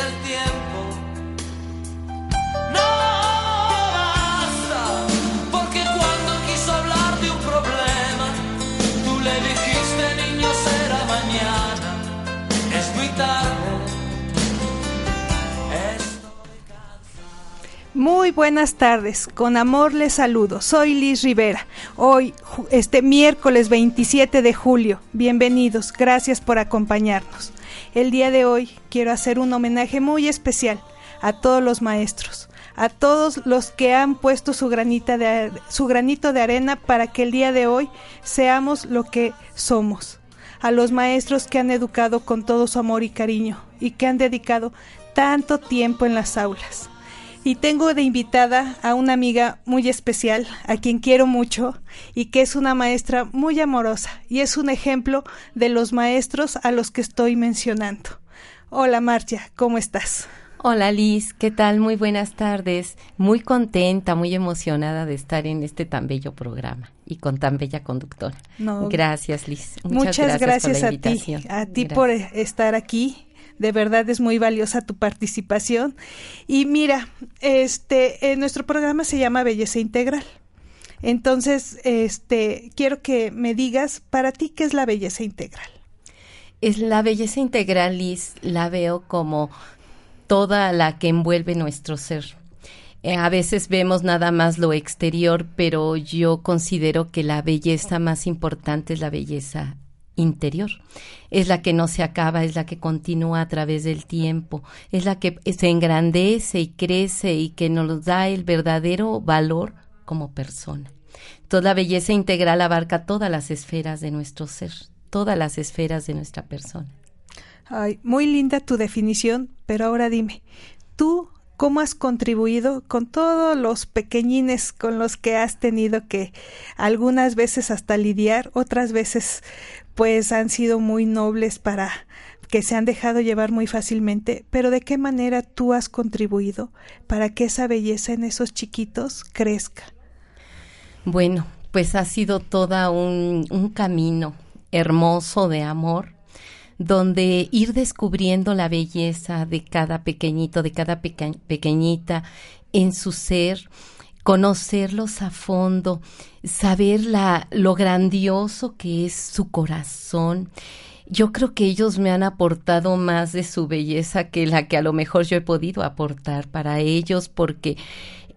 Del tiempo. No basta, porque cuando quiso hablar de un problema, tú le dijiste niño será mañana, es muy tarde. Muy buenas tardes, con amor les saludo, soy Liz Rivera. Hoy, este miércoles 27 de julio, bienvenidos, gracias por acompañarnos. El día de hoy quiero hacer un homenaje muy especial a todos los maestros, a todos los que han puesto su, granita de, su granito de arena para que el día de hoy seamos lo que somos, a los maestros que han educado con todo su amor y cariño y que han dedicado tanto tiempo en las aulas. Y tengo de invitada a una amiga muy especial, a quien quiero mucho y que es una maestra muy amorosa y es un ejemplo de los maestros a los que estoy mencionando. Hola Marcia, ¿cómo estás? Hola Liz, ¿qué tal? Muy buenas tardes. Muy contenta, muy emocionada de estar en este tan bello programa y con tan bella conductora. gracias Liz. Muchas, gracias, a ti, a ti por estar aquí de verdad es muy valiosa tu participación. Y mira, este, nuestro programa se llama Belleza Integral. Entonces, este, quiero que me digas, para ti, ¿qué es la belleza integral? Es la belleza integral, Liz, la veo como toda la que envuelve nuestro ser. Eh, a veces vemos nada más lo exterior, pero yo considero que la belleza más importante es la belleza interior. Es la que no se acaba, es la que continúa a través del tiempo, es la que se engrandece y crece y que nos da el verdadero valor como persona. Toda la belleza integral abarca todas las esferas de nuestro ser, todas las esferas de nuestra persona. Ay, muy linda tu definición, pero ahora dime, ¿tú cómo has contribuido con todos los pequeñines con los que has tenido que algunas veces hasta lidiar, otras veces pues han sido muy nobles para que se han dejado llevar muy fácilmente, pero ¿de qué manera tú has contribuido para que esa belleza en esos chiquitos crezca? Bueno, pues ha sido todo un, un camino hermoso de amor, donde ir descubriendo la belleza de cada pequeñito, de cada pequeñita en su ser, conocerlos a fondo, saber la, lo grandioso que es su corazón. Yo creo que ellos me han aportado más de su belleza que la que a lo mejor yo he podido aportar para ellos, porque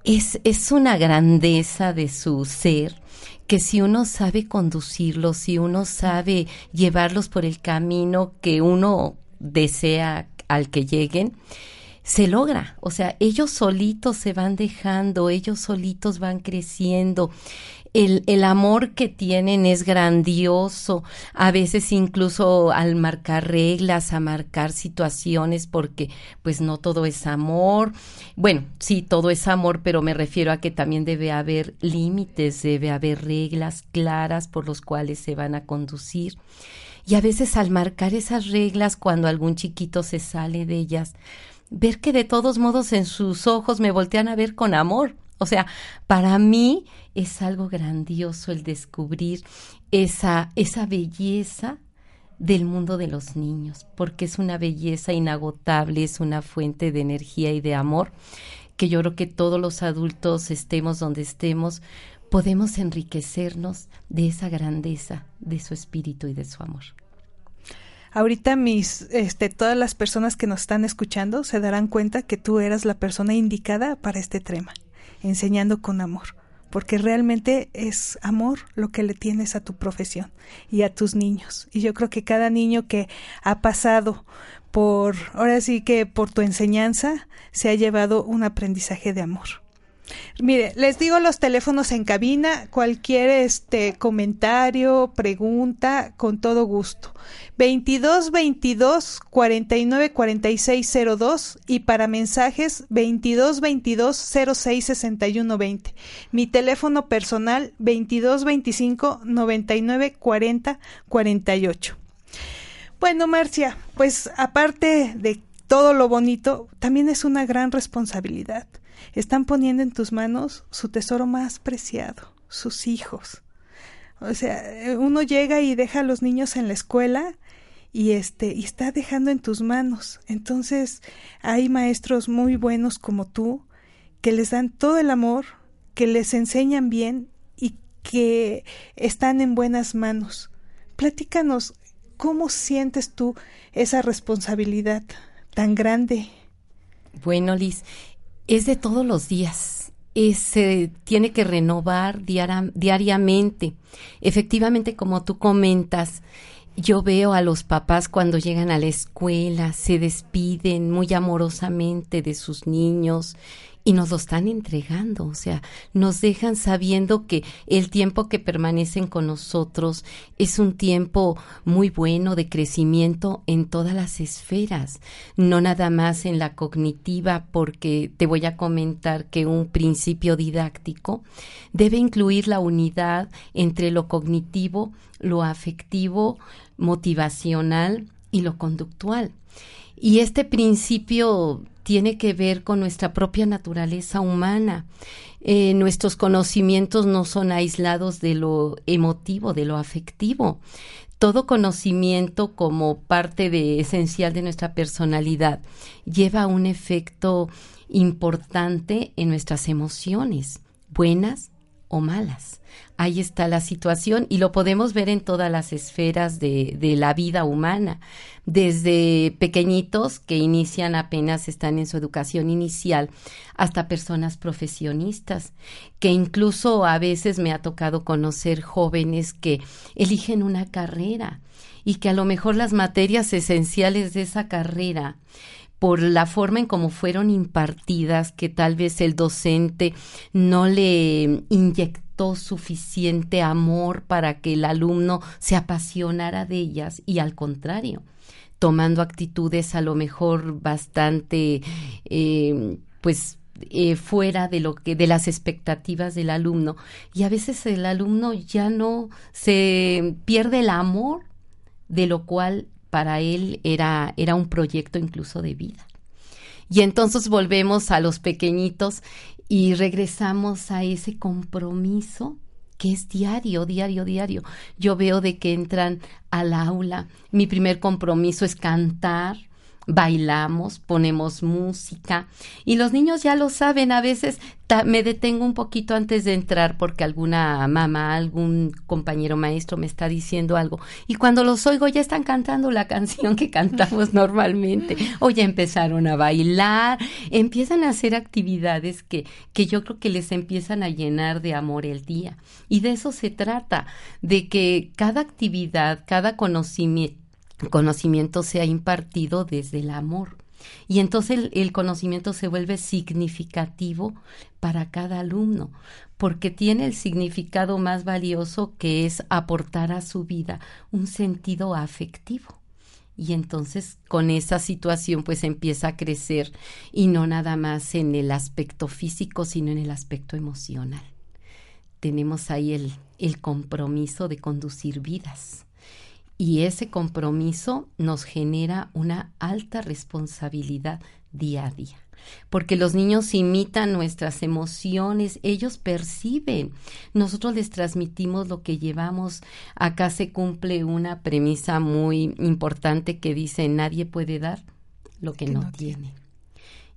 es, es una grandeza de su ser que si uno sabe conducirlos, si uno sabe llevarlos por el camino que uno desea al que lleguen, se logra. O sea, ellos solitos se van dejando, ellos solitos van creciendo. El, el, amor que tienen es grandioso, a veces incluso al marcar reglas, a marcar situaciones, porque pues no todo es amor. Bueno, sí, todo es amor, pero me refiero a que también debe haber límites, debe haber reglas claras por los cuales se van a conducir. Y a veces al marcar esas reglas, cuando algún chiquito se sale de ellas, ver que de todos modos en sus ojos me voltean a ver con amor o sea, para mí es algo grandioso el descubrir esa, esa belleza del mundo de los niños, porque es una belleza inagotable, es una fuente de energía y de amor que yo creo que todos los adultos estemos donde estemos, podemos enriquecernos de esa grandeza, de su espíritu y de su amor. Ahorita mis, este, todas las personas que nos están escuchando se darán cuenta que tú eras la persona indicada para este tema enseñando con amor, porque realmente es amor lo que le tienes a tu profesión y a tus niños. Y yo creo que cada niño que ha pasado por, ahora sí que por tu enseñanza, se ha llevado un aprendizaje de amor. Mire, les digo los teléfonos en cabina, cualquier este comentario, pregunta, con todo gusto. 22 22 49 46 02 y para mensajes 22 22 06 61 20. Mi teléfono personal 22 25 99 40 48. Bueno, Marcia, pues aparte de todo lo bonito, también es una gran responsabilidad están poniendo en tus manos su tesoro más preciado, sus hijos. O sea, uno llega y deja a los niños en la escuela y este y está dejando en tus manos. Entonces, hay maestros muy buenos como tú que les dan todo el amor, que les enseñan bien y que están en buenas manos. Platícanos cómo sientes tú esa responsabilidad tan grande. Bueno, Liz, es de todos los días. Se tiene que renovar diariamente. Efectivamente, como tú comentas, yo veo a los papás cuando llegan a la escuela, se despiden muy amorosamente de sus niños y nos lo están entregando, o sea, nos dejan sabiendo que el tiempo que permanecen con nosotros es un tiempo muy bueno de crecimiento en todas las esferas, no nada más en la cognitiva, porque te voy a comentar que un principio didáctico debe incluir la unidad entre lo cognitivo, lo afectivo, motivacional y lo conductual. Y este principio tiene que ver con nuestra propia naturaleza humana. Eh, nuestros conocimientos no son aislados de lo emotivo, de lo afectivo. Todo conocimiento como parte de esencial de nuestra personalidad lleva un efecto importante en nuestras emociones, buenas o malas. Ahí está la situación y lo podemos ver en todas las esferas de, de, la vida humana, desde pequeñitos que inician apenas están en su educación inicial hasta personas profesionistas, que incluso a veces me ha tocado conocer jóvenes que eligen una carrera y que a lo mejor las materias esenciales de esa carrera por la forma en cómo fueron impartidas, que tal vez el docente no le inyectó suficiente amor para que el alumno se apasionara de ellas y al contrario, tomando actitudes a lo mejor bastante, eh, pues eh, fuera de lo que de las expectativas del alumno y a veces el alumno ya no se pierde el amor de lo cual para él era, era un proyecto incluso de vida. Y entonces volvemos a los pequeñitos y regresamos a ese compromiso que es diario, diario, diario. Yo veo de que entran al aula. Mi primer compromiso es cantar, bailamos, ponemos música y los niños ya lo saben, a veces me detengo un poquito antes de entrar porque alguna mamá, algún compañero maestro me está diciendo algo y cuando los oigo ya están cantando la canción que cantamos normalmente. O ya empezaron a bailar, empiezan a hacer actividades que, que yo creo que les empiezan a llenar de amor el día. Y de eso se trata, de que cada actividad, cada conocimiento conocimiento sea impartido desde el amor. Y entonces el, conocimiento se vuelve significativo para cada alumno, porque tiene el significado más valioso que es aportar a su vida un sentido afectivo. Y entonces con esa situación pues empieza a crecer y no nada más en el aspecto físico, sino en el aspecto emocional. Tenemos ahí el, el compromiso de conducir vidas. Y ese compromiso nos genera una alta responsabilidad día a día porque los niños imitan nuestras emociones, ellos perciben, nosotros les transmitimos lo que llevamos. Acá se cumple una premisa muy importante que dice nadie puede dar lo que, no, tiene.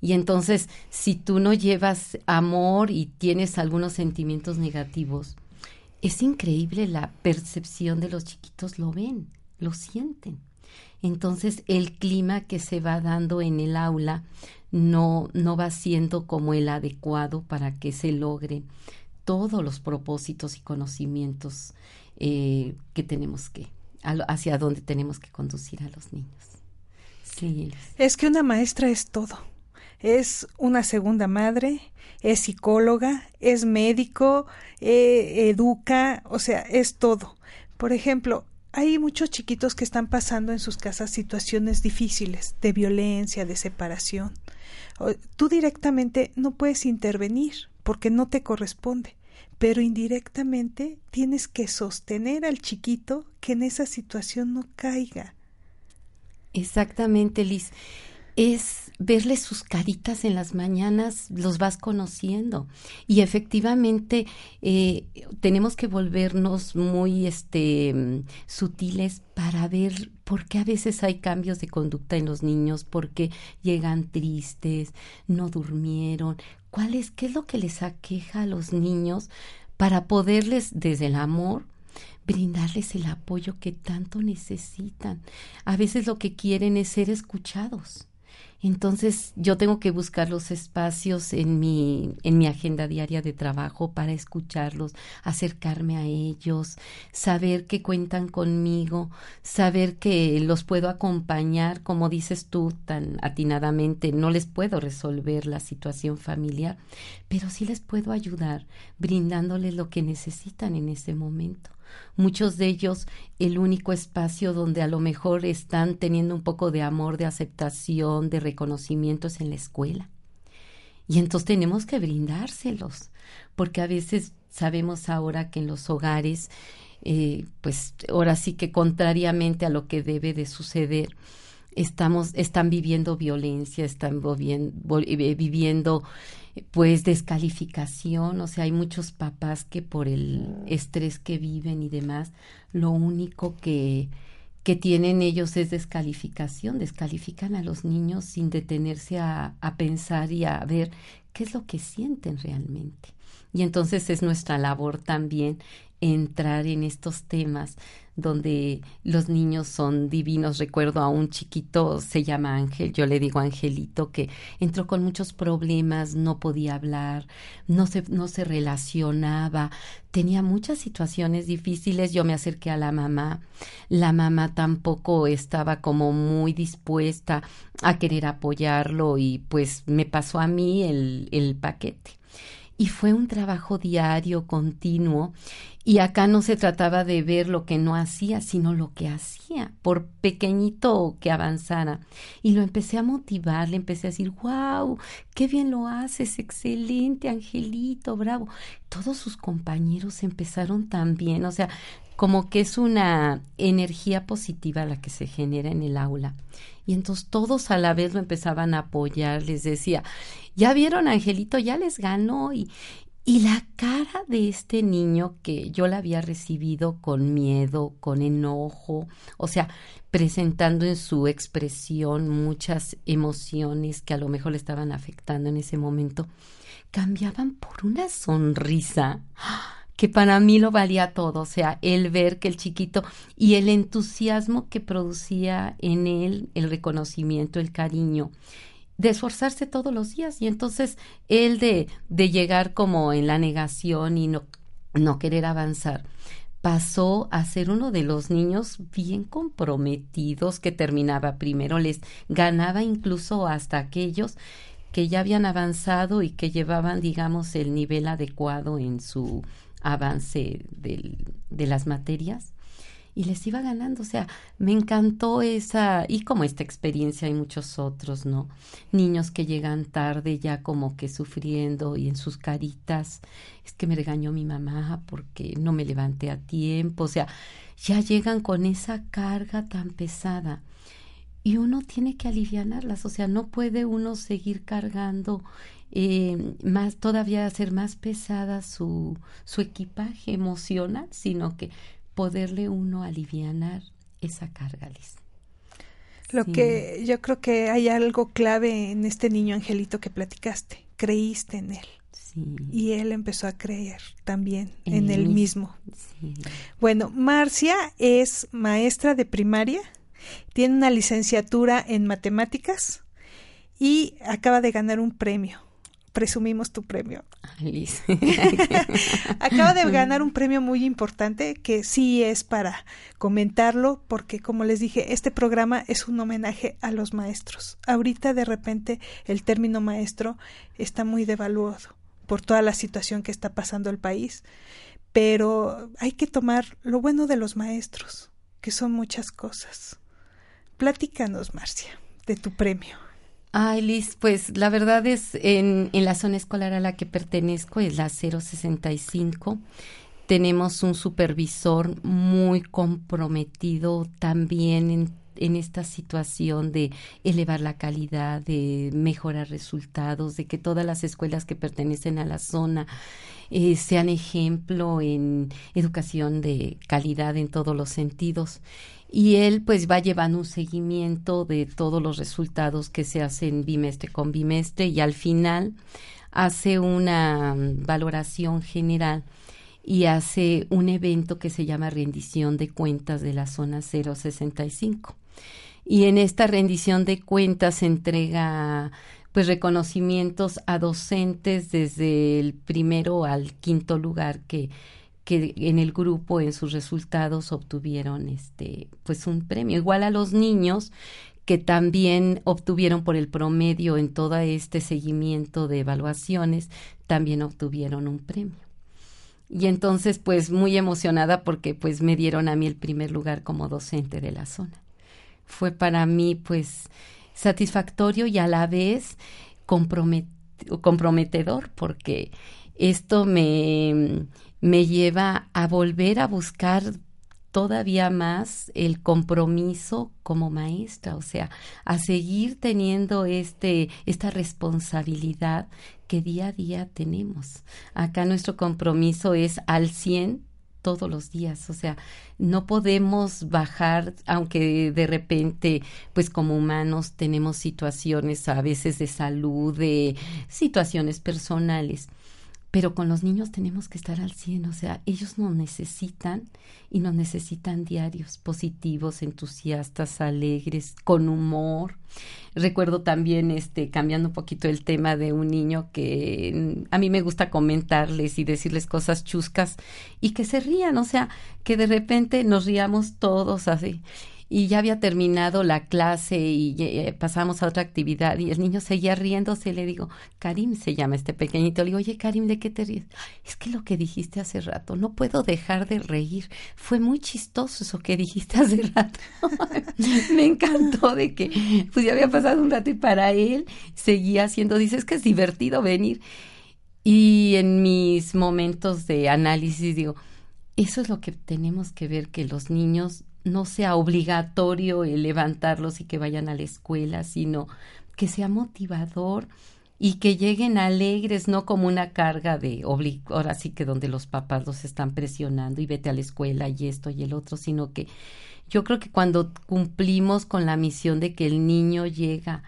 Y entonces, si tú no llevas amor y tienes algunos sentimientos negativos, es increíble la percepción de los chiquitos, lo ven, lo sienten. Entonces, el clima que se va dando en el aula no, no va siendo como el adecuado para que se logre todos los propósitos y conocimientos eh, que tenemos que, hacia dónde tenemos que conducir a los niños. Sí. Es que una maestra es todo. Es una segunda madre, es psicóloga, es médico, eh, educa, o sea, es todo. Por ejemplo, hay muchos chiquitos que están pasando en sus casas situaciones difíciles de violencia, de separación. Tú directamente no puedes intervenir porque no te corresponde, pero indirectamente tienes que sostener al chiquito que en esa situación no caiga. Exactamente, Liz es verles sus caritas en las mañanas, los vas conociendo. Y efectivamente eh, tenemos que volvernos muy este, sutiles para ver por qué a veces hay cambios de conducta en los niños, por qué llegan tristes, no durmieron, cuál es, qué es lo que les aqueja a los niños para poderles desde el amor brindarles el apoyo que tanto necesitan. A veces lo que quieren es ser escuchados. Entonces yo tengo que buscar los espacios en mi, en mi agenda diaria de trabajo para escucharlos, acercarme a ellos, saber que cuentan conmigo, saber que los puedo acompañar, como dices tú tan atinadamente, no les puedo resolver la situación familiar, pero sí les puedo ayudar brindándoles lo que necesitan en ese momento muchos de ellos el único espacio donde a lo mejor están teniendo un poco de amor, de aceptación, de reconocimiento es en la escuela. Y entonces tenemos que brindárselos, porque a veces sabemos ahora que en los hogares, eh, pues ahora sí que contrariamente a lo que debe de suceder, estamos, están viviendo violencia, están eh, viviendo pues descalificación, o sea, hay muchos papás que por el estrés que viven y demás, lo único que que tienen ellos es descalificación, descalifican a los niños sin detenerse a, a pensar y a ver qué es lo que sienten realmente. Y entonces es nuestra labor también entrar en estos temas donde los niños son divinos. Recuerdo a un chiquito, se llama Ángel, yo le digo Angelito, que entró con muchos problemas, no podía hablar, no se, no se relacionaba, tenía muchas situaciones difíciles. Yo me acerqué a la mamá, la mamá tampoco estaba como muy dispuesta a querer apoyarlo y pues me pasó a mí el, el paquete y fue un trabajo diario, continuo, y acá no se trataba de ver lo que no hacía, sino lo que hacía, por pequeñito que avanzara. Y lo empecé a motivar, le empecé a decir, wow, qué bien lo haces, excelente, Angelito, bravo. Todos sus compañeros empezaron también, o sea, como que es una energía positiva la que se genera en el aula. Y entonces todos a la vez lo empezaban a apoyar, les decía, ya vieron, Angelito, ya les ganó y, y la cara de este niño que yo la había recibido con miedo, con enojo, o sea, presentando en su expresión muchas emociones que a lo mejor le estaban afectando en ese momento, cambiaban por una sonrisa que para mí lo valía todo, o sea, el ver que el chiquito y el entusiasmo que producía en él, el reconocimiento, el cariño, de esforzarse todos los días. Y entonces él de, de llegar como en la negación y no, no querer avanzar pasó a ser uno de los niños bien comprometidos que terminaba primero, les ganaba incluso hasta aquellos que ya habían avanzado y que llevaban, digamos, el nivel adecuado en su avance de las materias y les iba ganando. O sea, me encantó esa, y como esta experiencia hay muchos otros, ¿no? Niños que llegan tarde ya como que sufriendo y en sus caritas, es que me regañó mi mamá porque no me levanté a tiempo. O sea, ya llegan con esa carga tan pesada. Y uno tiene que aliviarlas, o sea, no puede uno seguir cargando eh, más, todavía hacer más pesada su, su equipaje emocional, sino que poderle uno alivianar esa carga, Liz. Lo que yo creo que hay algo clave en este niño angelito que platicaste. Creíste en él. Sí. Y él empezó a creer también en, él mismo. Sí. Bueno, Marcia es maestra de primaria, tiene una licenciatura en matemáticas y acaba de ganar un premio presumimos tu premio. Liz. Acaba de ganar un premio muy importante que sí es para comentarlo porque como les dije, este programa es un homenaje a los maestros. Ahorita de repente el término maestro está muy devaluado por toda la situación que está pasando el país, pero hay que tomar lo bueno de los maestros, que son muchas cosas. Platícanos, Marcia, de tu premio. Ay, Liz, pues la verdad es en, en la zona escolar a la que pertenezco, es la 065. Tenemos un supervisor muy comprometido también en, en esta situación de elevar la calidad, de mejorar resultados, de que todas las escuelas que pertenecen a la zona eh, sean ejemplo en educación de calidad en todos los sentidos y él pues va llevando un seguimiento de todos los resultados que se hacen bimestre con bimestre y al final hace una mm, valoración general y hace un evento que se llama rendición de cuentas de la zona 065. Y en esta rendición de cuentas se entrega pues reconocimientos a docentes desde el primero al quinto lugar que que en el grupo en sus resultados obtuvieron este pues un premio. Igual a los niños que también obtuvieron por el promedio en todo este seguimiento de evaluaciones también obtuvieron un premio. Y entonces pues muy emocionada porque pues me dieron a mí el primer lugar como docente de la zona fue para mí pues satisfactorio y a la vez comprometedor porque esto me me lleva a volver a buscar todavía más el compromiso como maestra, o sea, a seguir teniendo este esta responsabilidad que día a día tenemos. Acá nuestro compromiso es al 100 todos los días, o sea, no podemos bajar, aunque de repente, pues como humanos tenemos situaciones a veces de salud, de situaciones personales, pero con los niños tenemos que estar al 100, o sea, ellos nos necesitan y nos necesitan diarios positivos, entusiastas, alegres, con humor. Recuerdo también, este, cambiando un poquito el tema de un niño que a mí me gusta comentarles y decirles cosas chuscas y que se rían, o sea, que de repente nos riamos todos así y ya había terminado la clase y eh, pasamos a otra actividad y el niño seguía riéndose. Le digo, Karim se llama este pequeñito. Le digo, oye, Karim, ¿de qué te ríes? Es que lo que dijiste hace rato, no puedo dejar de reír. Fue muy chistoso eso que dijiste hace rato. Me encantó de que, pues ya había pasado un rato y para él seguía haciendo, dice, es que es divertido venir. Y en mis momentos de análisis digo, eso es lo que tenemos que ver, que los niños no sea obligatorio el levantarlos y que vayan a la escuela, sino que sea motivador y que lleguen alegres, no como una carga de ahora sí que donde los papás los están presionando y vete a la escuela y esto y el otro, sino que yo creo que cuando cumplimos con la misión de que el niño llega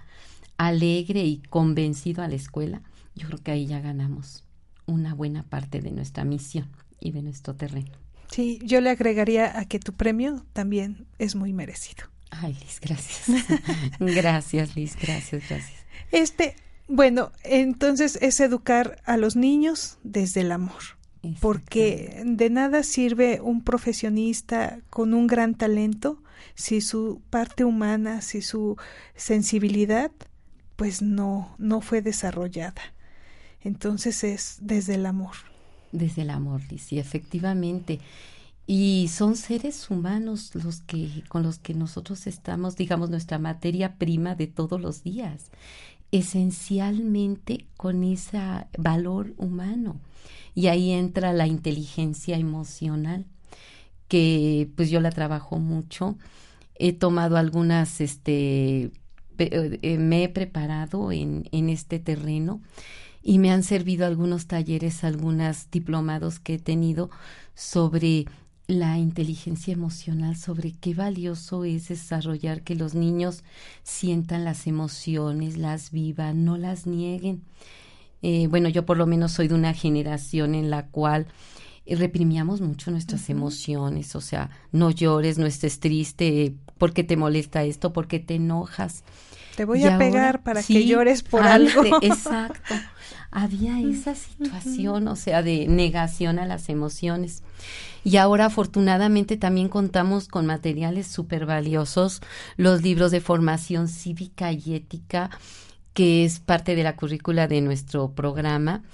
alegre y convencido a la escuela, yo creo que ahí ya ganamos una buena parte de nuestra misión y de nuestro terreno. Sí, yo le agregaría a que tu premio también es muy merecido. Ay, Liz, gracias. gracias, Liz, gracias, gracias. Este, bueno, entonces es educar a los niños desde el amor. Porque de nada sirve un profesionista con un gran talento si su parte humana, si su sensibilidad pues no, no fue desarrollada. Entonces es desde el amor. Desde el amor, sí, efectivamente. Y son seres humanos los que, con los que nosotros estamos, digamos, nuestra materia prima de todos los días, esencialmente con ese valor humano. Y ahí entra la inteligencia emocional, que pues yo la trabajo mucho. He tomado algunas, este, eh, me he preparado en, en este terreno y me han servido algunos talleres, algunos diplomados que he tenido sobre la inteligencia emocional, sobre qué valioso es desarrollar que los niños sientan las emociones, las vivan, no las nieguen. Eh, bueno, yo por lo menos soy de una generación en la cual reprimíamos mucho nuestras emociones, o sea, no llores, no estés triste, porque te molesta esto, porque te enojas. Te voy a pegar para que llores por algo. Exacto. Había esa situación, o sea, de negación a las emociones. Y ahora afortunadamente también contamos con materiales súper valiosos, los libros de formación cívica y ética, que es parte de la currícula de nuestro programa.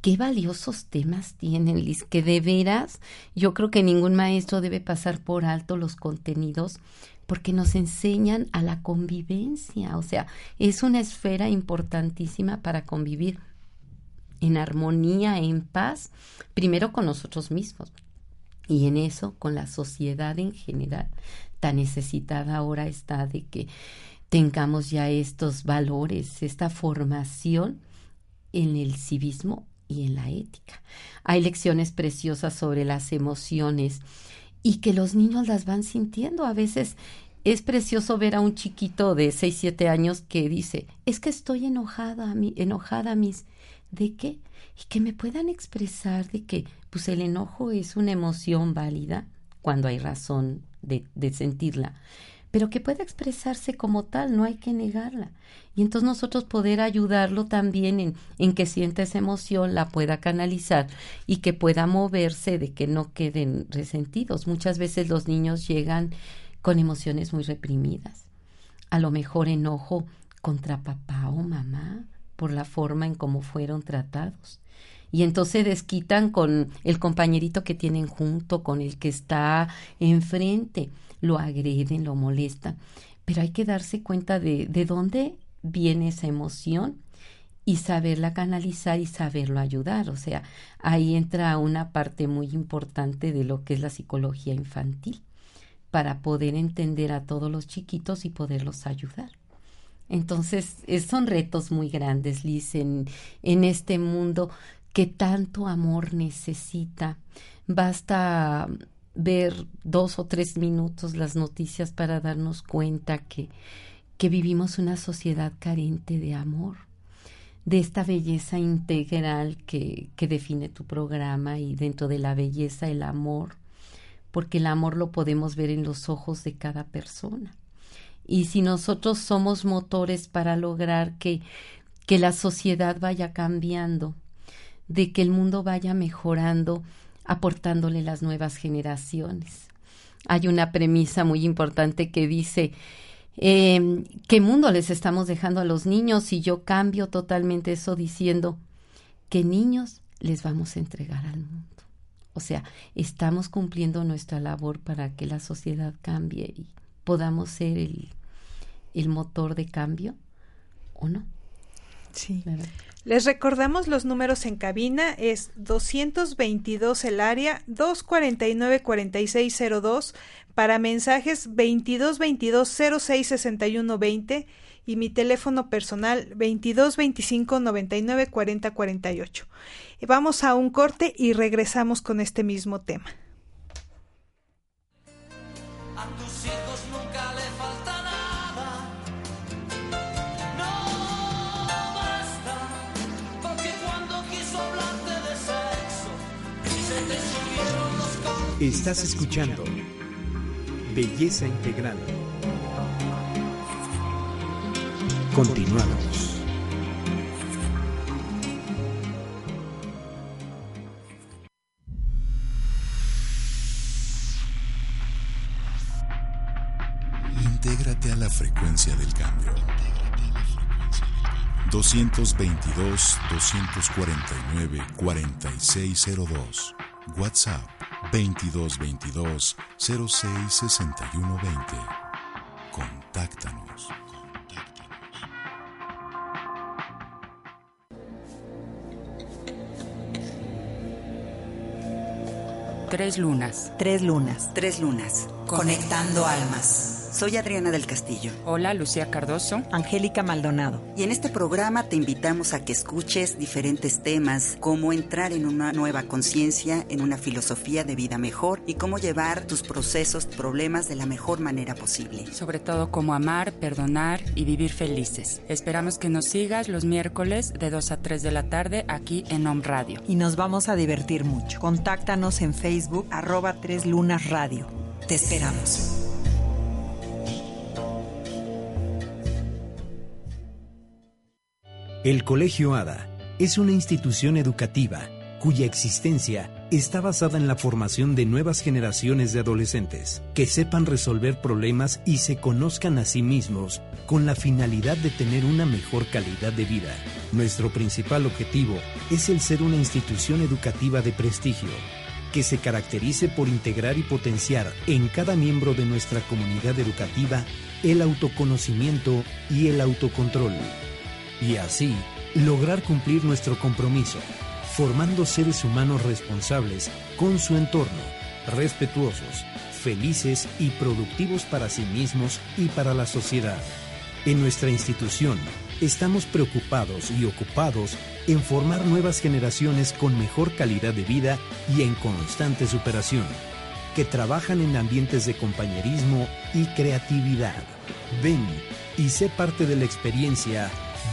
Qué valiosos temas tienen, Liz, que de veras yo creo que ningún maestro debe pasar por alto los contenidos porque nos enseñan a la convivencia, o sea, es una esfera importantísima para convivir en armonía, en paz, primero con nosotros mismos y en eso con la sociedad en general. Tan necesitada ahora está de que tengamos ya estos valores, esta formación en el civismo y en la ética. Hay lecciones preciosas sobre las emociones y que los niños las van sintiendo. A veces es precioso ver a un chiquito de 6, 7 años que dice, es que estoy enojada, enojada, mis de qué y que me puedan expresar de que pues el enojo es una emoción válida cuando hay razón de, de sentirla, pero que pueda expresarse como tal, no hay que negarla. Y entonces nosotros poder ayudarlo también en, en que sienta esa emoción, la pueda canalizar y que pueda moverse de que no queden resentidos. Muchas veces los niños llegan con emociones muy reprimidas. A lo mejor enojo contra papá o mamá, por la forma en cómo fueron tratados. Y entonces desquitan con el compañerito que tienen junto, con el que está enfrente, lo agreden, lo molestan. Pero hay que darse cuenta de, de dónde viene esa emoción y saberla canalizar y saberlo ayudar. O sea, ahí entra una parte muy importante de lo que es la psicología infantil, para poder entender a todos los chiquitos y poderlos ayudar. Entonces, son retos muy grandes, Liz, en, en este mundo que tanto amor necesita. Basta ver dos o tres minutos las noticias para darnos cuenta que, que vivimos una sociedad carente de amor, de esta belleza integral que, que define tu programa y dentro de la belleza el amor, porque el amor lo podemos ver en los ojos de cada persona y si nosotros somos motores para lograr que, que la sociedad vaya cambiando, de que el mundo vaya mejorando, aportándole las nuevas generaciones. Hay una premisa muy importante que dice, eh, ¿qué mundo les estamos dejando a los niños? Y yo cambio totalmente eso diciendo, ¿qué niños les vamos a entregar al mundo? O sea, estamos cumpliendo nuestra labor para que la sociedad cambie y podamos ser el, el motor de cambio o no. Sí. Les recordamos los números en cabina, es 222 el área, 249 4602 para mensajes 2222 0661 20 y mi teléfono personal 2225 99 40 48. Vamos a un corte y regresamos con este mismo tema. Estás escuchando Belleza Integral. Continuamos. Intégrate a la frecuencia del cambio. 222-249-4602. WhatsApp 2222-066120. Contáctanos. Tres lunas. Tres lunas. Tres lunas. Conectando almas. Soy Adriana del Castillo. Hola, Lucía Cardoso. Angélica Maldonado. Y en este programa te invitamos a que escuches diferentes temas, cómo entrar en una nueva conciencia, en una filosofía de vida mejor y cómo llevar tus procesos, problemas de la mejor manera posible. Sobre todo cómo amar, perdonar y vivir felices. Esperamos que nos sigas los miércoles de 2 a 3 de la tarde aquí en Home Radio. Y nos vamos a divertir mucho. Contáctanos en Facebook arroba Tres Lunas Radio. Te esperamos. El Colegio ADA es una institución educativa cuya existencia está basada en la formación de nuevas generaciones de adolescentes que sepan resolver problemas y se conozcan a sí mismos con la finalidad de tener una mejor calidad de vida. Nuestro principal objetivo es el ser una institución educativa de prestigio que se caracterice por integrar y potenciar en cada miembro de nuestra comunidad educativa el autoconocimiento y el autocontrol y así lograr cumplir nuestro compromiso, formando seres humanos responsables con su entorno, respetuosos, felices y productivos para sí mismos y para la sociedad. En nuestra institución estamos preocupados y ocupados en formar nuevas generaciones con mejor calidad de vida y en constante superación, que trabajan en ambientes de compañerismo y creatividad. Ven y sé parte de la experiencia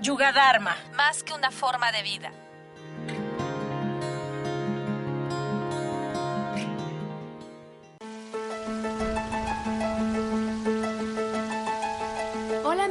Yuga Dharma. Más que una forma de vida.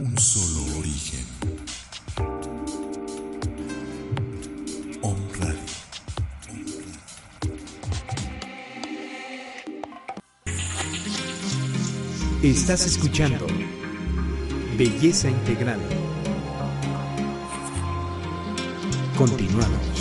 Un solo origen. Estás escuchando Belleza Integral. Continuamos.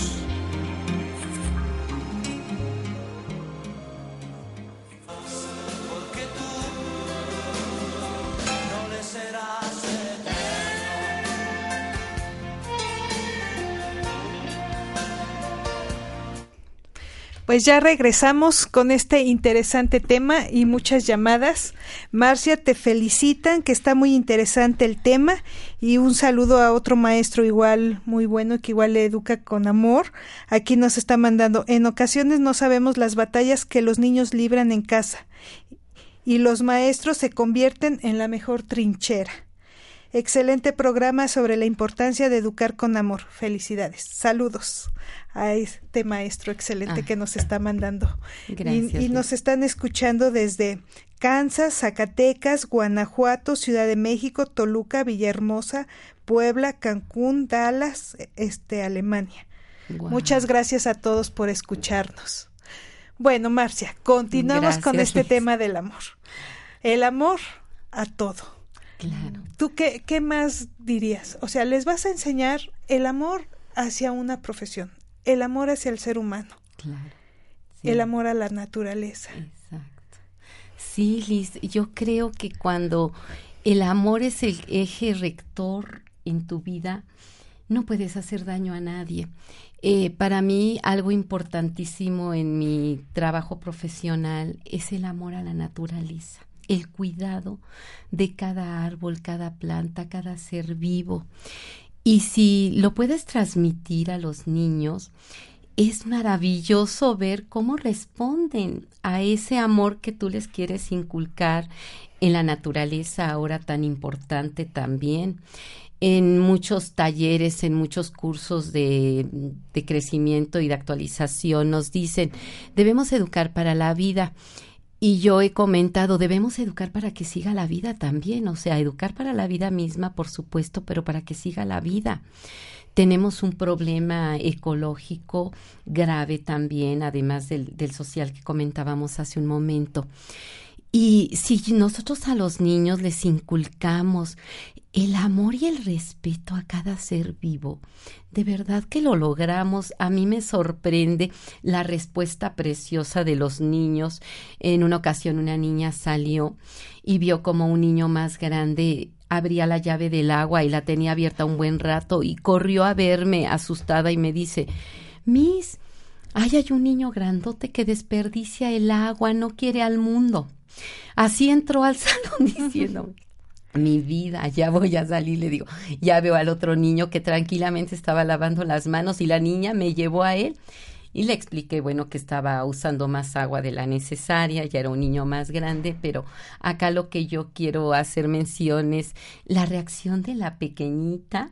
Pues ya regresamos con este interesante tema y muchas llamadas. Marcia, te felicitan, que está muy interesante el tema y un saludo a otro maestro igual muy bueno que igual le educa con amor. Aquí nos está mandando, en ocasiones no sabemos las batallas que los niños libran en casa y los maestros se convierten en la mejor trinchera. Excelente programa sobre la importancia de educar con amor. Felicidades. Saludos a este maestro excelente Ah. que nos está mandando. Y- Gracias, y, nos están escuchando desde Kansas, Zacatecas, Guanajuato, Ciudad de México, Toluca, Villahermosa, Puebla, Cancún, Dallas, este, Alemania. Muchas gracias a todos por escucharnos. Bueno, Marcia, continuamos con este tema del amor. El amor a todo. Claro. ¿Tú qué, qué más dirías? O sea, les vas a enseñar el amor hacia una profesión, el amor hacia el ser humano, Claro. Sí. el amor a la naturaleza. Exacto. Sí, Liz, yo creo que cuando el amor es el eje rector en tu vida, no puedes hacer daño a nadie. Eh, para mí algo importantísimo en mi trabajo profesional es el amor a la naturaleza, el cuidado de cada árbol, cada planta, cada ser vivo. Y si lo puedes transmitir a los niños, es maravilloso ver cómo responden a ese amor que tú les quieres inculcar en la naturaleza ahora tan importante también en muchos talleres, en muchos cursos de, de, crecimiento y de actualización nos dicen, debemos educar para la vida. Y yo he comentado, debemos educar para que siga la vida también, o sea, educar para la vida misma, por supuesto, pero para que siga la vida. Tenemos un problema ecológico grave también, además del, social que comentábamos hace un momento. Y si nosotros a los niños les inculcamos el amor y el respeto a cada ser vivo, de verdad que lo logramos. A mí me sorprende la respuesta preciosa de los niños. En una ocasión una niña salió y vio como un niño más grande abría la llave del agua y la tenía abierta un buen rato y corrió a verme asustada y me dice, Miss, ay, hay un niño grandote que desperdicia el agua, no quiere al mundo. Así entró al salón diciendo, mi vida, ya voy a salir, le digo, ya veo al otro niño que tranquilamente estaba lavando las manos y la niña me llevó a él. Y le expliqué, bueno, que estaba usando más agua de la necesaria, ya era un niño más grande, pero acá lo que yo quiero hacer mención es la reacción de la pequeñita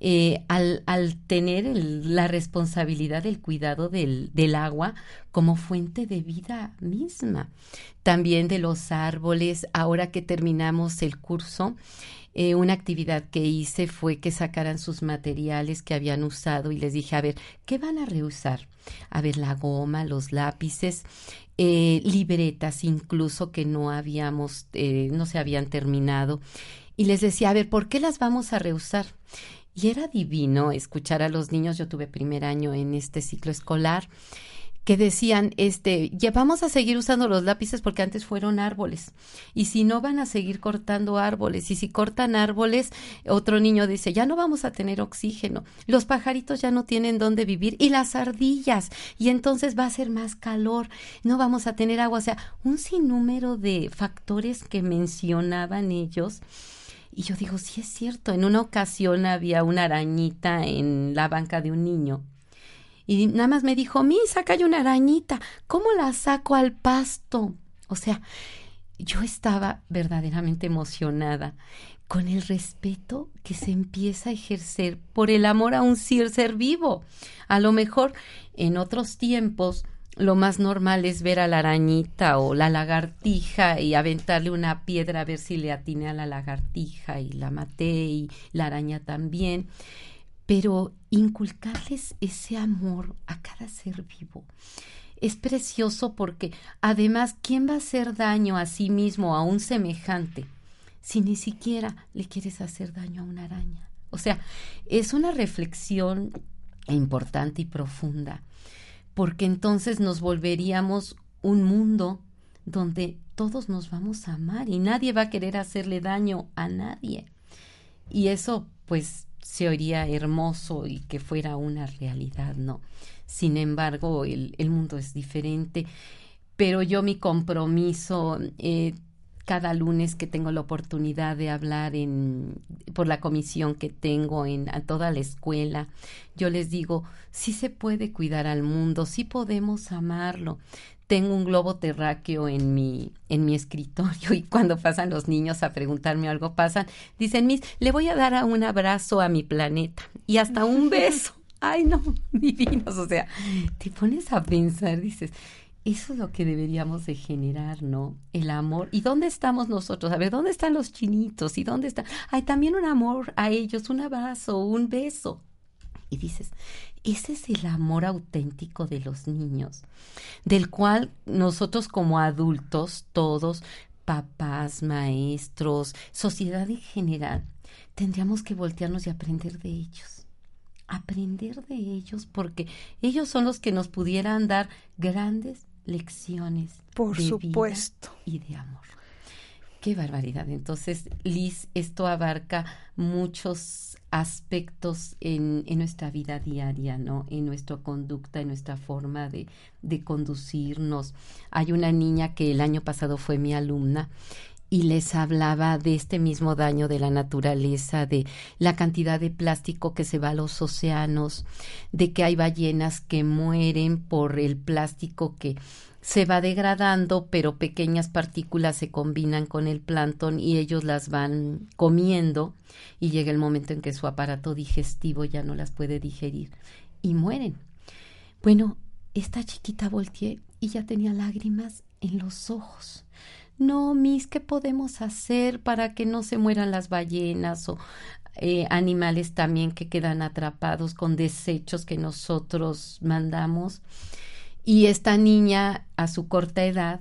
eh, al, tener la responsabilidad del cuidado del, del, agua como fuente de vida misma. También de los árboles, ahora que terminamos el curso, eh, una actividad que hice fue que sacaran sus materiales que habían usado y les dije, a ver, ¿qué van a reusar? A ver, la goma, los lápices, eh, libretas incluso que no habíamos, no se habían terminado. Y les decía, a ver, ¿por qué las vamos a reusar? Y era divino escuchar a los niños, yo tuve primer año en este ciclo escolar, que decían, este, ya vamos a seguir usando los lápices porque antes fueron árboles. Y si no van a seguir cortando árboles, y si cortan árboles, otro niño dice, ya no vamos a tener oxígeno, los pajaritos ya no tienen dónde vivir, y las ardillas, y entonces va a ser más calor, no vamos a tener agua. O sea, un sinnúmero de factores que mencionaban ellos y yo digo, sí es cierto, en una ocasión había una arañita en la banca de un niño. Y nada más me dijo, Misa, acá hay una arañita, ¿cómo la saco al pasto? O sea, yo estaba verdaderamente emocionada con el respeto que se empieza a ejercer por el amor a un ser, ser vivo. A lo mejor en otros tiempos lo más normal es ver a la arañita o la lagartija y aventarle una piedra a ver si le atiné a la lagartija y la maté y la araña también. Pero inculcarles ese amor a cada ser vivo es precioso porque además, ¿quién va a hacer daño a sí mismo, a un semejante, si ni siquiera le quieres hacer daño a una araña? O sea, es una reflexión importante y profunda porque entonces nos volveríamos un mundo donde todos nos vamos a amar y nadie va a querer hacerle daño a nadie. Y eso pues se oiría hermoso y que fuera una realidad, ¿no? Sin embargo, el, el mundo es diferente, pero yo mi compromiso eh, cada lunes que tengo la oportunidad de hablar en, por la comisión que tengo en a toda la escuela, yo les digo, sí se puede cuidar al mundo, sí podemos amarlo. Tengo un globo terráqueo en mi, en mi escritorio y cuando pasan los niños a preguntarme algo, pasan, dicen, Miss, le voy a dar un abrazo a mi planeta y hasta un beso. Ay, no, divinos, o sea, te pones a pensar, dices, eso es lo que deberíamos de generar, ¿no? El amor. ¿Y dónde estamos nosotros? A ver, ¿dónde están los chinitos? ¿Y dónde están? Hay también un amor a ellos, un abrazo, un beso. Y dices, ese es el amor auténtico de los niños, del cual nosotros como adultos, todos, papás, maestros, sociedad en general, tendríamos que voltearnos y aprender de ellos aprender de ellos porque ellos son los que nos pudieran dar grandes lecciones por supuesto y de amor. Qué barbaridad. Entonces, Liz, esto abarca muchos aspectos en, en, nuestra vida diaria, ¿no? En nuestra conducta, en nuestra forma de, de conducirnos. Hay una niña que el año pasado fue mi alumna y les hablaba de este mismo daño de la naturaleza, de la cantidad de plástico que se va a los océanos, de que hay ballenas que mueren por el plástico que se va degradando, pero pequeñas partículas se combinan con el plancton y ellos las van comiendo y llega el momento en que su aparato digestivo ya no las puede digerir y mueren. Bueno, esta chiquita volteé y ya tenía lágrimas en los ojos. No, Miss, ¿qué podemos hacer para que no se mueran las ballenas o eh, animales también que quedan atrapados con desechos que nosotros mandamos? Y esta niña, a su corta edad,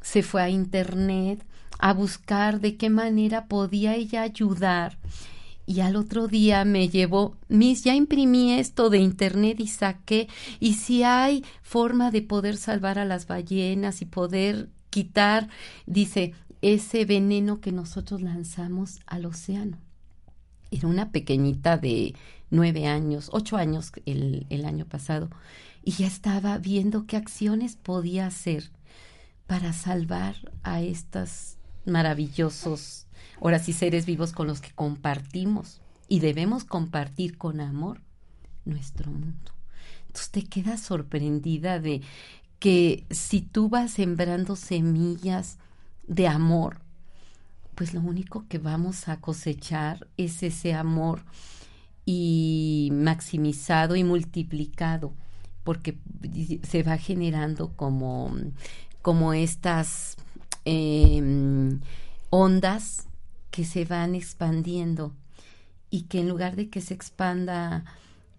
se fue a Internet a buscar de qué manera podía ella ayudar. Y al otro día me llevó, Miss, ya imprimí esto de internet y saqué, y si hay forma de poder salvar a las ballenas y poder quitar, dice, ese veneno que nosotros lanzamos al océano. Era una pequeñita de nueve años, ocho años el, el año pasado, y ya estaba viendo qué acciones podía hacer para salvar a estos maravillosos, ahora sí, seres vivos con los que compartimos y debemos compartir con amor nuestro mundo. Entonces te quedas sorprendida de que si tú vas sembrando semillas de amor, pues lo único que vamos a cosechar es ese amor y maximizado y multiplicado, porque se va generando como, como estas em, ondas que se van expandiendo y que en lugar de que se expanda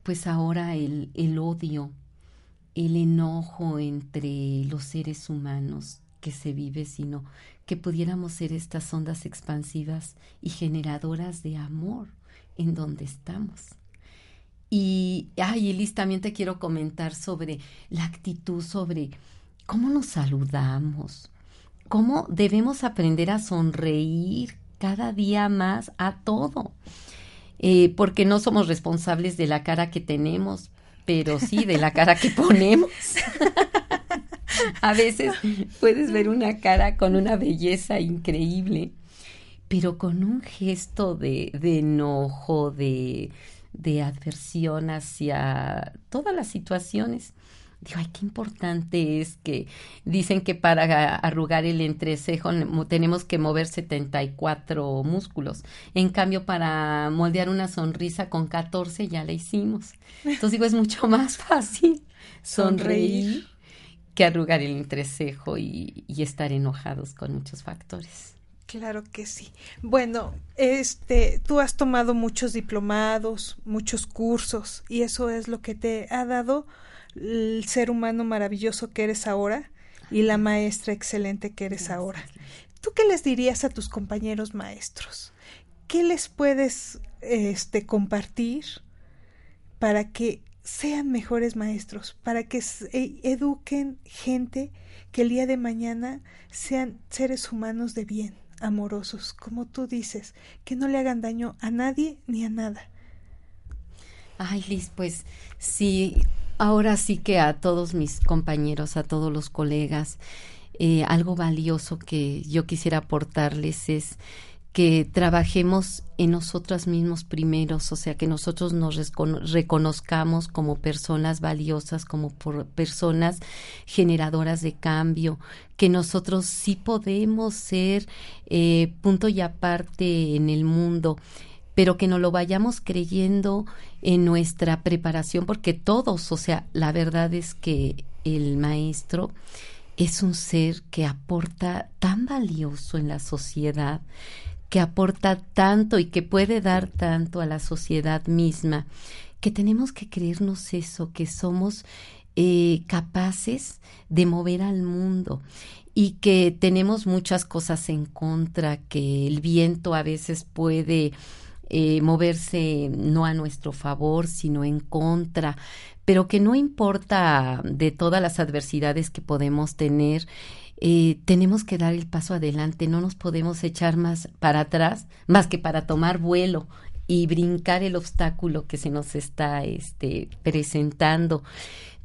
pues ahora el, el odio, el enojo entre los seres humanos que se vive, sino que pudiéramos ser estas ondas expansivas y generadoras de amor en donde estamos. Y, ay, Elis, también te quiero comentar sobre la actitud, sobre cómo nos saludamos, cómo debemos aprender a sonreír cada día más a todo, eh, porque no somos responsables de la cara que tenemos, pero sí de la cara que ponemos. a veces puedes ver una cara con una belleza increíble, pero con un gesto de, de enojo, de, de adversión hacia todas las situaciones. Digo, ay, qué importante es que dicen que para arrugar el entrecejo tenemos que mover 74 músculos. En cambio, para moldear una sonrisa con 14 ya la hicimos. Entonces digo, es mucho más fácil sonreír, que arrugar el entrecejo y, y estar enojados con muchos factores. Claro que sí. Bueno, este, tú has tomado muchos diplomados, muchos cursos, y eso es lo que te ha dado el ser humano maravilloso que eres ahora y la maestra excelente que eres ahora. ¿Tú qué les dirías a tus compañeros maestros? ¿Qué les puedes este, compartir para que sean mejores maestros, para que eduquen gente que el día de mañana sean seres humanos de bien, amorosos, como tú dices, que no le hagan daño a nadie ni a nada? Ay, Liz, pues sí, ahora sí que a todos mis compañeros, a todos los colegas, eh, algo valioso que yo quisiera aportarles es que trabajemos en nosotras mismos primeros, o sea, que nosotros nos reconozcamos como personas valiosas, como por personas generadoras de cambio, que nosotros sí podemos ser eh, punto y aparte en el mundo pero que no lo vayamos creyendo en nuestra preparación, porque todos, o sea, la verdad es que el maestro es un ser que aporta tan valioso en la sociedad, que aporta tanto y que puede dar tanto a la sociedad misma, que tenemos que creernos eso, que somos eh, capaces de mover al mundo y que tenemos muchas cosas en contra, que el viento a veces puede eh, moverse no a nuestro favor, sino en contra, pero que no importa de todas las adversidades que podemos tener, eh, tenemos que dar el paso adelante, no nos podemos echar más para atrás, más que para tomar vuelo y brincar el obstáculo que se nos está este, presentando.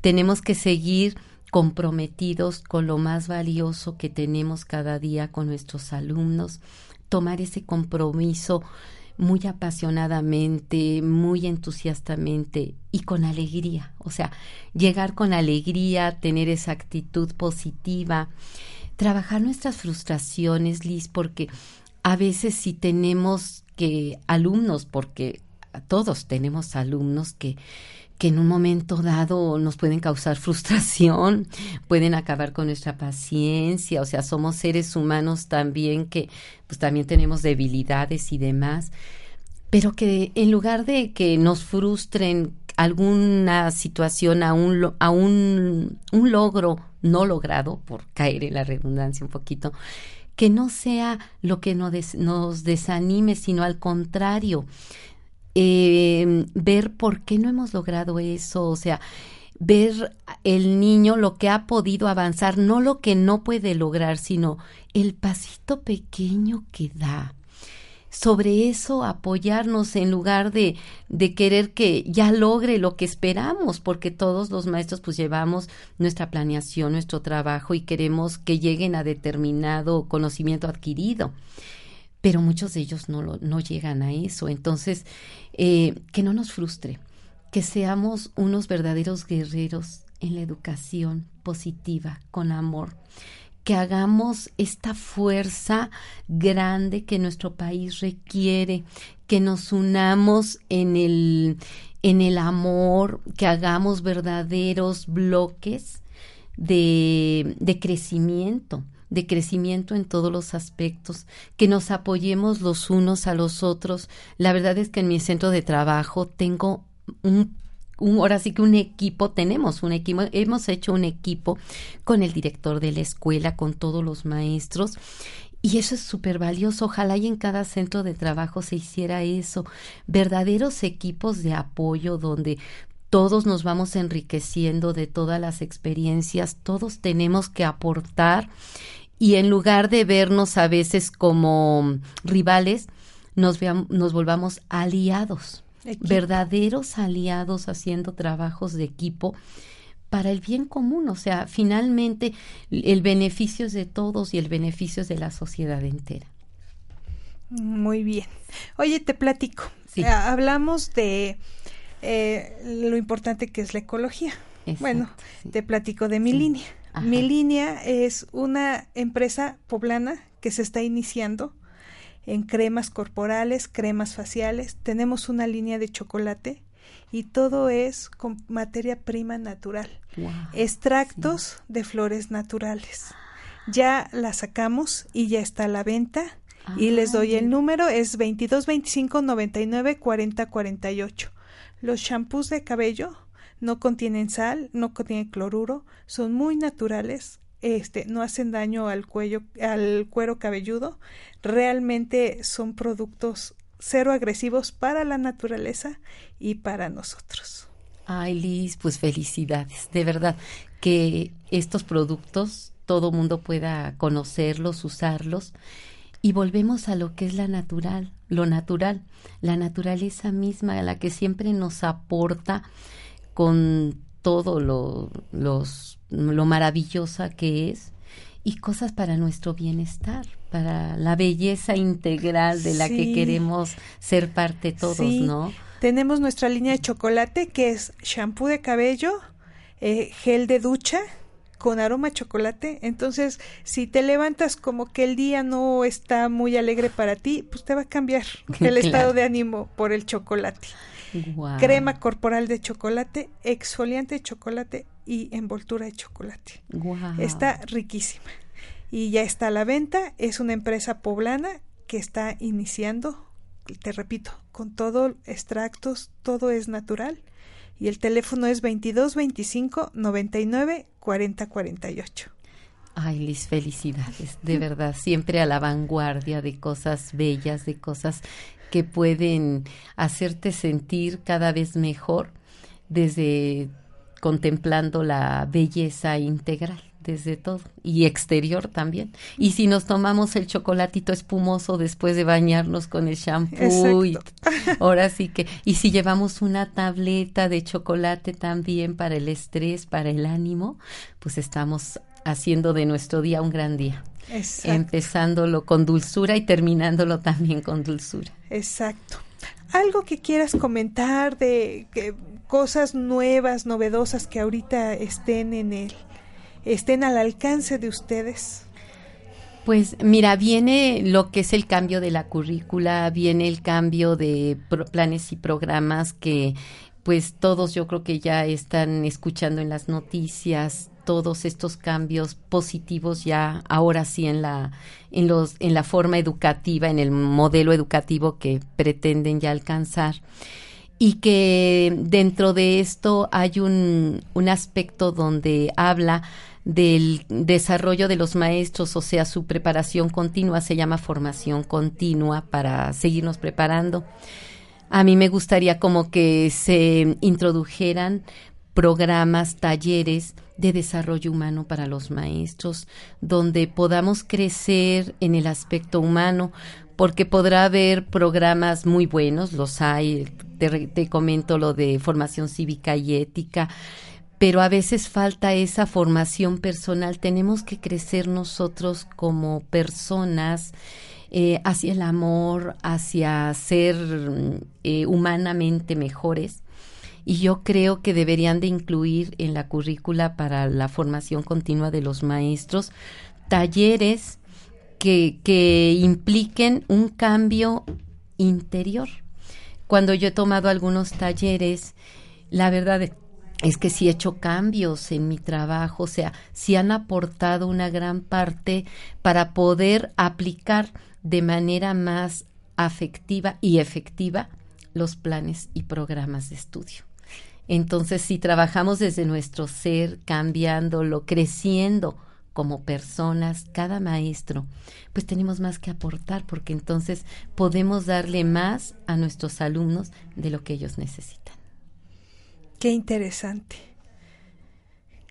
Tenemos que seguir comprometidos con lo más valioso que tenemos cada día con nuestros alumnos, tomar ese compromiso muy apasionadamente, muy entusiastamente y con alegría. O sea, llegar con alegría, tener esa actitud positiva, trabajar nuestras frustraciones, Liz, porque a veces si tenemos que alumnos, porque todos tenemos alumnos que que en un momento dado nos pueden causar frustración, pueden acabar con nuestra paciencia, o sea, somos seres humanos también que pues también tenemos debilidades y demás, pero que en lugar de que nos frustren alguna situación a un, a un, logro no logrado, por caer en la redundancia un poquito, que no sea lo que nos, nos desanime, sino al contrario, eh, ver por qué no hemos logrado eso, o sea, ver el niño lo que ha podido avanzar, no lo que no puede lograr, sino el pasito pequeño que da. Sobre eso apoyarnos en lugar de, de querer que ya logre lo que esperamos, porque todos los maestros pues llevamos nuestra planeación, nuestro trabajo y queremos que lleguen a determinado conocimiento adquirido pero muchos de ellos no, no llegan a eso. Entonces, eh, que no nos frustre, que seamos unos verdaderos guerreros en la educación positiva, con amor, que hagamos esta fuerza grande que nuestro país requiere, que nos unamos en el, en el amor, que hagamos verdaderos bloques de, de crecimiento de crecimiento en todos los aspectos, que nos apoyemos los unos a los otros. La verdad es que en mi centro de trabajo tengo un un, ahora sí que un equipo, tenemos un equipo, hemos hecho un equipo con el director de la escuela, con todos los maestros, y eso es súper valioso. Ojalá y en cada centro de trabajo se hiciera eso, verdaderos equipos de apoyo donde todos nos vamos enriqueciendo de todas las experiencias, todos tenemos que aportar y en lugar de vernos a veces como rivales, nos, nos volvamos aliados, verdaderos aliados haciendo trabajos de equipo para el bien común, o sea, finalmente el beneficio es de todos y el beneficio es de la sociedad entera. Muy bien. Oye, te platico. Eh, hablamos de eh, lo importante que es la ecología. bueno, te platico de mi línea. Mi línea es una empresa poblana que se está iniciando en cremas corporales, cremas faciales. Tenemos una línea de chocolate y todo es con materia prima natural. Extractos de flores naturales. Ya la sacamos y ya está a la venta. y les doy el número, es 22 25 99 40 48. Los shampoos de cabello no contienen sal, no contienen cloruro, son muy naturales, este, no hacen daño al cuello, al cuero cabelludo, realmente son productos cero agresivos para la naturaleza y para nosotros. Ay, Liz, pues felicidades, de verdad, que estos productos todo mundo pueda conocerlos, usarlos y volvemos a lo que es la natural, lo natural, la naturaleza misma, a la que siempre nos aporta con todo lo, los, lo maravillosa que es y cosas para nuestro bienestar, para la belleza integral de la que queremos ser parte todos, ¿no? Tenemos nuestra línea de chocolate que es shampoo de cabello, eh, gel de ducha con aroma a chocolate. Entonces, si te levantas como que el día no está muy alegre para ti, pues te va a cambiar el estado de ánimo por el chocolate crema corporal de chocolate, exfoliante de chocolate y envoltura de chocolate. Está riquísima. Y ya está a la venta. Es una empresa poblana que está iniciando, te repito, con todo extractos, todo es natural. Y el teléfono es 22 25 99 40 48. Ay, Liz, felicidades, de verdad, siempre a la vanguardia de cosas bellas, de cosas que pueden hacerte sentir cada vez mejor desde contemplando la belleza integral desde todo y exterior también. Y si nos tomamos el chocolatito espumoso después de bañarnos con el shampoo, y, ahora sí que, y si llevamos una tableta de chocolate también para el estrés, para el ánimo, pues estamos haciendo de nuestro día un gran día. Exacto. Empezándolo con dulzura y terminándolo también con dulzura. Exacto. Algo que quieras comentar de que, cosas nuevas, novedosas que ahorita estén en el estén al alcance de ustedes? Pues mira, viene lo que es el cambio de la currícula, viene el cambio de planes y programas que pues todos yo creo que ya están escuchando en las noticias todos estos cambios positivos ya ahora sí en la en los en la forma educativa, en el modelo educativo que pretenden ya alcanzar y que dentro de esto hay un, un aspecto donde habla del desarrollo de los maestros, o sea, su preparación continua se llama formación continua para seguirnos preparando. A mí me gustaría como que se introdujeran programas, talleres de desarrollo humano para los maestros, donde podamos crecer en el aspecto humano, porque podrá haber programas muy buenos, los hay, te, te comento lo de formación cívica y ética, pero a veces falta esa formación personal. Tenemos que crecer nosotros como personas eh, hacia el amor, hacia ser eh, humanamente mejores. Y yo creo que deberían de incluir en la currícula para la formación continua de los maestros talleres que, que impliquen un cambio interior. Cuando yo he tomado algunos talleres, la verdad es que sí he hecho cambios en mi trabajo, o sea, sí han aportado una gran parte para poder aplicar de manera más afectiva y efectiva los planes y programas de estudio. Entonces, si trabajamos desde nuestro ser, cambiándolo, creciendo como personas, cada maestro, pues tenemos más que aportar porque entonces podemos darle más a nuestros alumnos de lo que ellos necesitan. Qué interesante.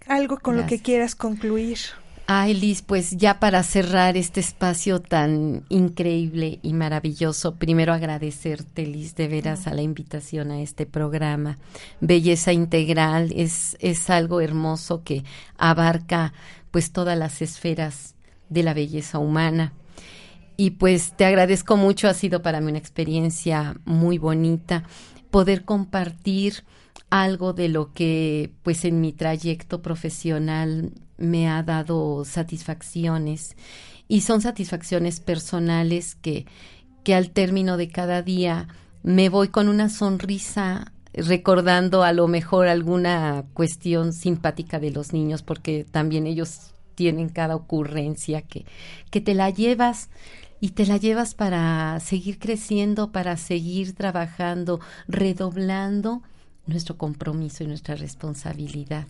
Algo con lo que quieras concluir. Ay, Liz, pues ya para cerrar este espacio tan increíble y maravilloso, primero agradecerte, Liz, de veras a la invitación a este programa. Belleza integral es, es algo hermoso que abarca pues todas las esferas de la belleza humana. Y pues te agradezco mucho, ha sido para mí una experiencia muy bonita poder compartir algo de lo que pues en mi trayecto profesional me ha dado satisfacciones. Y son satisfacciones personales que que al término de cada día me voy con una sonrisa recordando a lo mejor alguna cuestión simpática de los niños porque también ellos tienen cada ocurrencia que que te la llevas y te la llevas para seguir creciendo, para seguir trabajando, redoblando nuestro compromiso y nuestra responsabilidad.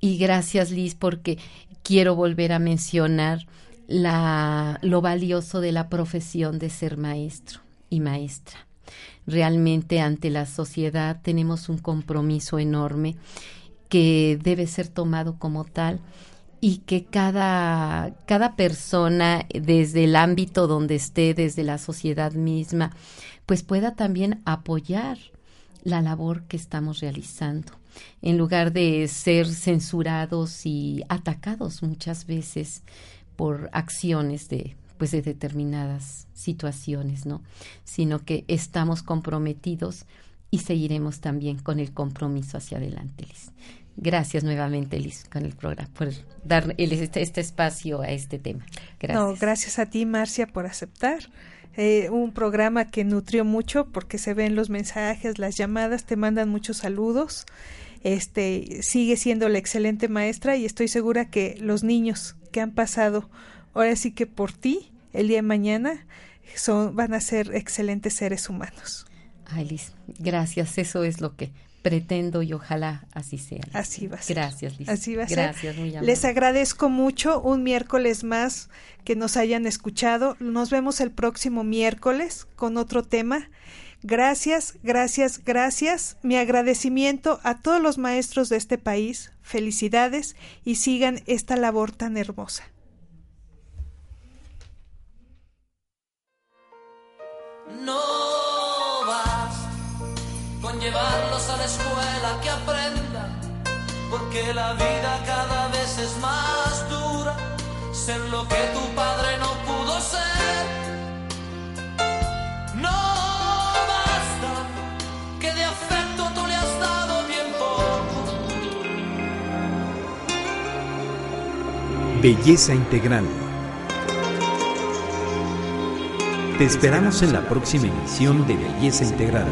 Y gracias Liz porque quiero volver a mencionar la, lo valioso de la profesión de ser maestro y maestra. Realmente ante la sociedad tenemos un compromiso enorme que debe ser tomado como tal y que cada, cada persona desde el ámbito donde esté, desde la sociedad misma, pues pueda también apoyar la labor que estamos realizando, en lugar de ser censurados y atacados muchas veces por acciones de pues de determinadas situaciones, ¿no? Sino que estamos comprometidos y seguiremos también con el compromiso hacia adelante, Liz. Gracias nuevamente, Liz, con el programa, por dar este, este espacio a este tema. Gracias. No, gracias a ti, Marcia, por aceptar. Eh, un programa que nutrió mucho porque se ven los mensajes, las llamadas, te mandan muchos saludos. Este sigue siendo la excelente maestra y estoy segura que los niños que han pasado ahora sí que por ti el día de mañana son van a ser excelentes seres humanos. Ay, gracias. Eso es lo que pretendo y ojalá así sea. Así va a ser. Gracias, Liz. Así va a Gracias, ser. Muy Les agradezco mucho un miércoles más que nos hayan escuchado. Nos vemos el próximo miércoles con otro tema Gracias, gracias, gracias. Mi agradecimiento a todos los maestros de este país. Felicidades y sigan esta labor tan hermosa. No llevarlos a la escuela que aprendan, porque la vida cada vez es más dura, ser lo que tu padre no pudo ser. No basta que de afecto tú le has dado bien poco. Belleza integral te esperamos en la próxima emisión de Belleza Integral.